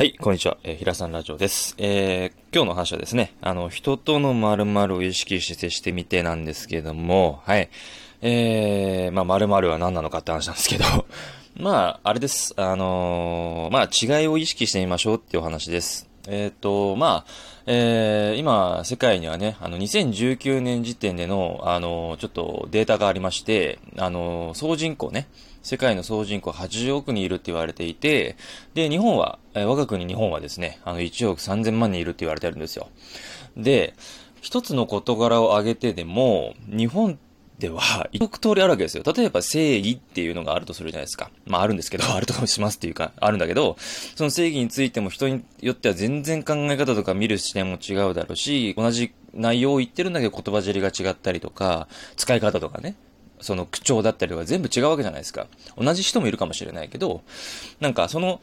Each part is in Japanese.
はい、こんにちは。えー、平さんラジオです。えー、今日の話はですね、あの、人との〇〇を意識して接してみてなんですけども、はい。えー、まあ、〇〇は何なのかって話なんですけど、まあ、あれです。あのーまあ、違いを意識してみましょうっていうお話です。えっ、と、まあ、えー、今、世界にはね、あの、2019年時点での、あの、ちょっとデータがありまして、あの、総人口ね、世界の総人口80億人いるって言われていて、で、日本は、えー我が国日本はですね、あの、1億3000万人いるって言われてるんですよ。で、一つの事柄を挙げてでも、日本では、一億通りあるわけですよ。例えば正義っていうのがあるとするじゃないですか。まああるんですけど、あるとしますっていうか、あるんだけど、その正義についても人によっては全然考え方とか見る視点も違うだろうし、同じ内容を言ってるんだけど言葉尻が違ったりとか、使い方とかね、その口調だったりとか全部違うわけじゃないですか。同じ人もいるかもしれないけど、なんかその、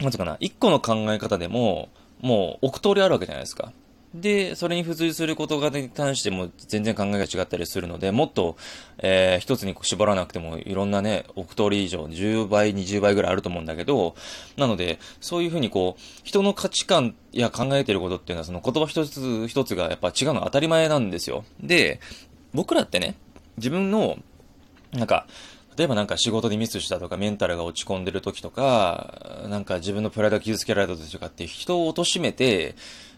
なんつうかな、一個の考え方でも、もう億通りあるわけじゃないですか。で、それに付随することがに関しても全然考えが違ったりするので、もっと、えー一つに絞らなくてもいろんなね、億通り以上、10倍、20倍ぐらいあると思うんだけど、なので、そういうふうにこう、人の価値観や考えてることっていうのは、その言葉一つ一つがやっぱ違うのは当たり前なんですよ。で、僕らってね、自分の、なんか、例えばなんか仕事でミスしたとか、メンタルが落ち込んでる時とか、なんか自分のプライドが傷つけられた時とかって人を貶めて、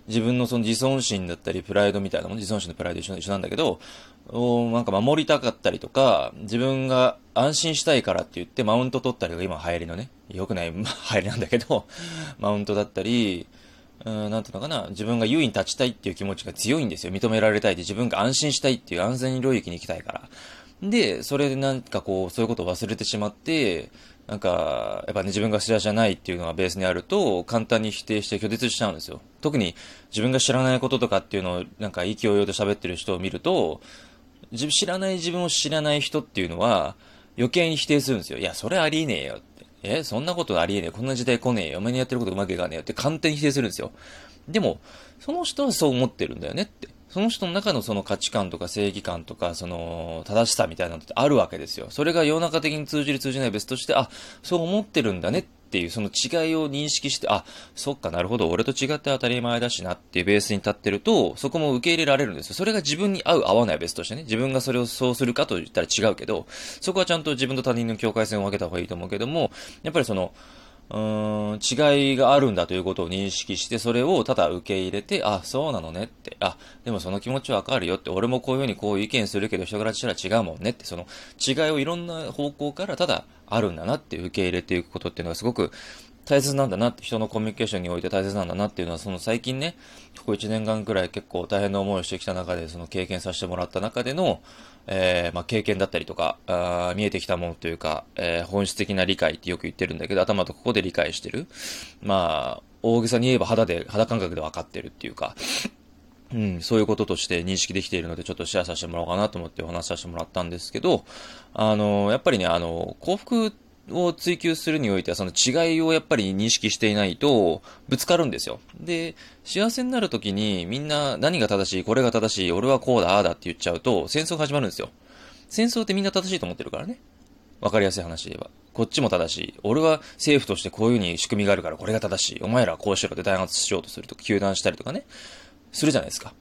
自分のその自尊心だったり、プライドみたいなもの、自尊心のプライド一緒一緒なんだけど、おなんか守りたかったりとか、自分が安心したいからって言ってマウント取ったりが今流行りのね、良くない 流行りなんだけど、マウントだったり、うん、なんていうのかな、自分が優位に立ちたいっていう気持ちが強いんですよ。認められたいって、自分が安心したいっていう安全領域に行きたいから。で、それでなんかこう、そういうことを忘れてしまって、なんか、やっぱね、自分が幸せじゃないっていうのがベースにあると、簡単に否定して拒絶しちゃうんですよ。特に自分が知らないこととかっていうのを、なんか勢いよと喋ってる人を見ると、知らない自分を知らない人っていうのは、余計に否定するんですよ。いや、それありえねえよ。え、そんなことありえねえ。こんな時代来ねえよ。お前にやってることうまくいかねえよって簡単に否定するんですよ。でも、その人はそう思ってるんだよねって。その人の中のその価値観とか正義感とか、その正しさみたいなのってあるわけですよ。それが世の中的に通じる通じない別として、あ、そう思ってるんだねっっていうその違いを認識して、あ、そっかなるほど、俺と違って当たり前だしなっていうベースに立ってると、そこも受け入れられるんですよ。それが自分に合う合わないは別としてね、自分がそれをそうするかと言ったら違うけど、そこはちゃんと自分と他人の境界線を分けた方がいいと思うけども、やっぱりその、うーん、違いがあるんだということを認識して、それをただ受け入れて、あ、そうなのねって、あ、でもその気持ちわかるよって、俺もこういうふうにこういう意見するけど人からしたら違うもんねって、その違いをいろんな方向からただあるんだなって受け入れていくことっていうのがすごく大切なんだなって、人のコミュニケーションにおいて大切なんだなっていうのは、その最近ね、ここ1年間くらい結構大変な思いをしてきた中で、その経験させてもらった中での、えー、まあ、経験だったりとか、あ見えてきたものというか、えー本質的な理解ってよく言ってるんだけど、頭とここで理解してる。まあ、大げさに言えば肌で、肌感覚で分かってるっていうか、うん、そういうこととして認識できているので、ちょっとシェアさせてもらおうかなと思ってお話しさせてもらったんですけど、あの、やっぱりね、あの、幸福ってを追求するにおいては、その違いをやっぱり認識していないと、ぶつかるんですよ。で、幸せになるときに、みんな何が正しい、これが正しい、俺はこうだ、ああだって言っちゃうと、戦争が始まるんですよ。戦争ってみんな正しいと思ってるからね。わかりやすい話で言えば。こっちも正しい。俺は政府としてこういう風に仕組みがあるからこれが正しい。お前らはこうしろって弾圧しようとするとか、糾弾したりとかね。するじゃないですか。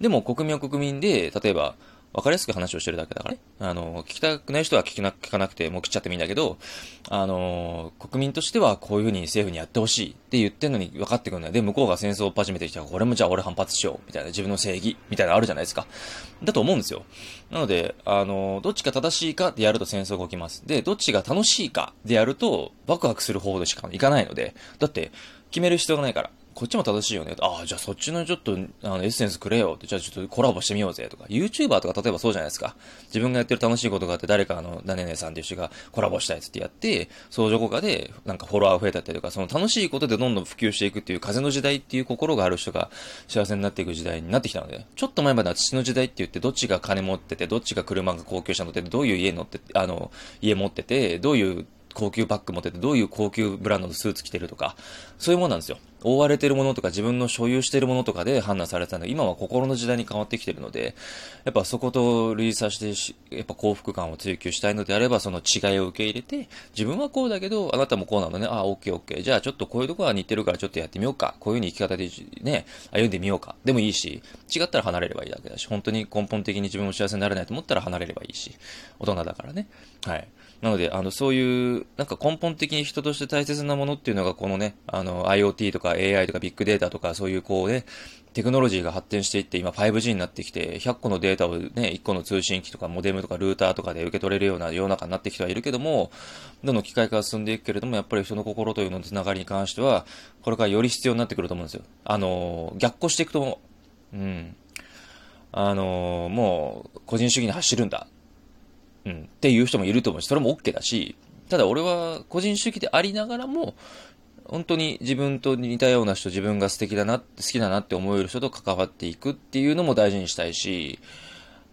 でも国民は国民で、例えば、わかりやすく話をしてるだけだからね。あの、聞きたくない人は聞な聞かなくてもう切っちゃってもいいんだけど、あの、国民としてはこういうふうに政府にやってほしいって言ってんのに分かってくるんだよ。で、向こうが戦争を始めてきたら、これもじゃあ俺反発しよう、みたいな自分の正義、みたいなのあるじゃないですか。だと思うんですよ。なので、あの、どっちが正しいかでやると戦争が起きます。で、どっちが楽しいかでやると、ワクワクする方でしかいかないので、だって、決める必要がないから。こっちも正しいよね。ああ、じゃあそっちのちょっと、あの、エッセンスくれよって、じゃあちょっとコラボしてみようぜとか。YouTuber とか例えばそうじゃないですか。自分がやってる楽しいことがあって、誰かあの、なねねさんっていう人がコラボしたいっつってやって、相乗効果で、なんかフォロワー増えたりとか、その楽しいことでどんどん普及していくっていう風の時代っていう心がある人が幸せになっていく時代になってきたので、ちょっと前までは土の時代って言って、どっちが金持ってて、どっちが車が高級車乗ってて、どういう家乗ってて、あの、家持ってて、どういう高級バッグ持ってて、どういう高級ブランドのスーツ着てるとか、そういうもんなんですよ。覆われてるものとか自分の所有してるものとかで判断されてたんだ今は心の時代に変わってきてるので、やっぱそこと類差してやっぱ幸福感を追求したいのであれば、その違いを受け入れて、自分はこうだけど、あなたもこうなのね、あ、オッケーオッケー。じゃあちょっとこういうとこは似てるからちょっとやってみようか。こういう風に生き方でね、歩んでみようか。でもいいし、違ったら離れればいいだけだし、本当に根本的に自分も幸せになれないと思ったら離れればいいし、大人だからね。はい。なので、あの、そういう、なんか根本的に人として大切なものっていうのが、このね、あの、IoT とか AI とかビッグデータとか、そういうこうね、テクノロジーが発展していって、今 5G になってきて、100個のデータをね、1個の通信機とかモデムとかルーターとかで受け取れるような世の中になってきてはいるけども、どんどん機械化が進んでいくけれども、やっぱり人の心というののつながりに関しては、これからより必要になってくると思うんですよ。あの、逆行していくと。うん。あの、もう、個人主義に走るんだ。うん。っていう人もいると思うし、それも OK だし、ただ俺は個人主義でありながらも、本当に自分と似たような人、自分が素敵だな、好きだなって思える人と関わっていくっていうのも大事にしたいし、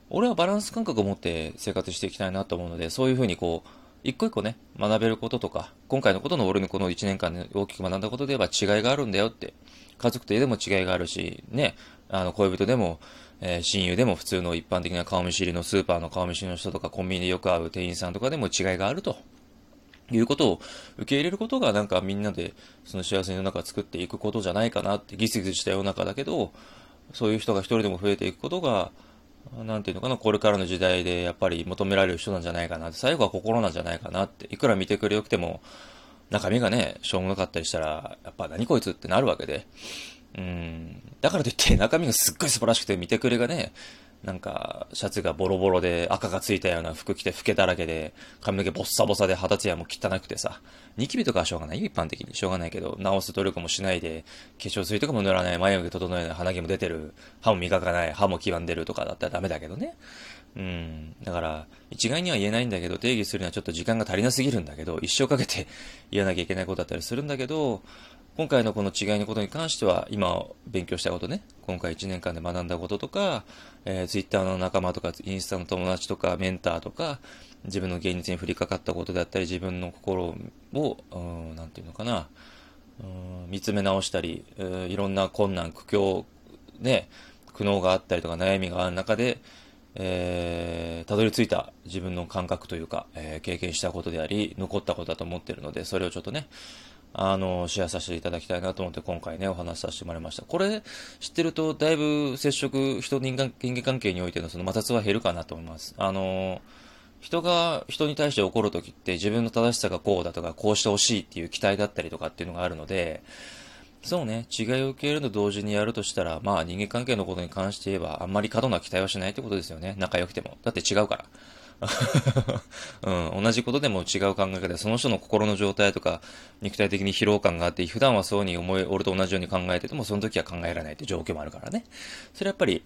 俺はバランス感覚を持って生活していきたいなと思うので、そういうふうにこう、一個一個ね、学べることとか、今回のことの俺のこの1年間で大きく学んだことで言えば違いがあるんだよって、家族と家でも違いがあるし、ね、あの、恋人でも、えー、親友でも普通の一般的な顔見知りのスーパーの顔見知りの人とかコンビニでよく会う店員さんとかでも違いがあると。いうことを受け入れることがなんかみんなでその幸せの中を作っていくことじゃないかなってギスギスした世の中だけど、そういう人が一人でも増えていくことが、なんていうのかな、これからの時代でやっぱり求められる人なんじゃないかなって、最後は心なんじゃないかなって、いくら見てくれよくても、中身がね、しょうもなかったりしたら、やっぱ何こいつってなるわけで、うん。だからといって中身がすっごい素晴らしくて見てくれがね、なんか、シャツがボロボロで赤がついたような服着て老けだらけで、髪の毛ボッサボサで肌ツヤも汚くてさ、ニキビとかはしょうがない一般的に。しょうがないけど、直す努力もしないで、化粧水とかも塗らない、眉毛整えない、鼻毛も出てる、歯も磨かない、歯も黄ばんでるとかだったらダメだけどね。うん。だから、一概には言えないんだけど、定義するにはちょっと時間が足りなすぎるんだけど、一生かけて言わなきゃいけないことだったりするんだけど、今回のこの違いのことに関しては、今勉強したことね、今回1年間で学んだこととか、えー、Twitter の仲間とか、インスタの友達とか、メンターとか、自分の現実に降りかかったことであったり、自分の心を、うん、なんていうのかな、うん、見つめ直したり、うん、いろんな困難、苦境、ね、苦悩があったりとか悩みがある中で、えー、たどり着いた自分の感覚というか、えー、経験したことであり、残ったことだと思っているので、それをちょっとね、あの、シェアさせていただきたいなと思って今回ね、お話しさせてもらいました。これ知ってると、だいぶ接触、人人間、人間関係においてのその摩擦は減るかなと思います。あの、人が人に対して怒るときって自分の正しさがこうだとか、こうしてほしいっていう期待だったりとかっていうのがあるので、そうね、違いを受け入れると同時にやるとしたら、まあ人間関係のことに関して言えば、あんまり過度な期待はしないってことですよね。仲良くても。だって違うから。うん、同じことでも違う考え方で、その人の心の状態とか、肉体的に疲労感があって、普段はそうに思い、俺と同じように考えてても、その時は考えられないって状況もあるからね。それやっぱり、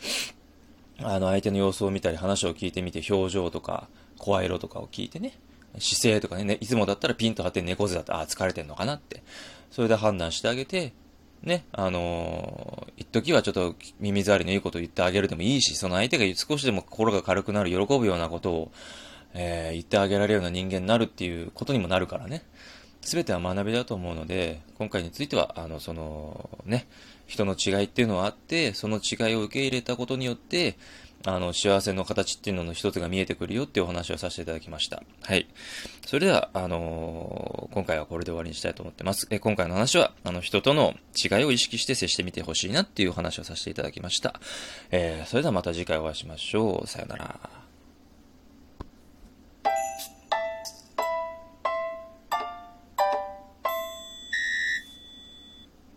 あの、相手の様子を見たり、話を聞いてみて、表情とか、声色とかを聞いてね、姿勢とかね、いつもだったらピンと張って猫背だったら、あ、疲れてんのかなって。それで判断してあげて、ね、あのー、一時はちょっと耳障りのいいことを言ってあげるでもいいし、その相手が少しでも心が軽くなる、喜ぶようなことを、えー、言ってあげられるような人間になるっていうことにもなるからね。全ては学びだと思うので、今回については、あの、その、ね、人の違いっていうのはあって、その違いを受け入れたことによって、あの、幸せの形っていうのの一つが見えてくるよっていうお話をさせていただきました。はい。それでは、あのー、今回はこれで終わりにしたいと思ってます。え、今回の話は、あの、人との違いを意識して接してみてほしいなっていうお話をさせていただきました。えー、それではまた次回お会いしましょう。さよなら。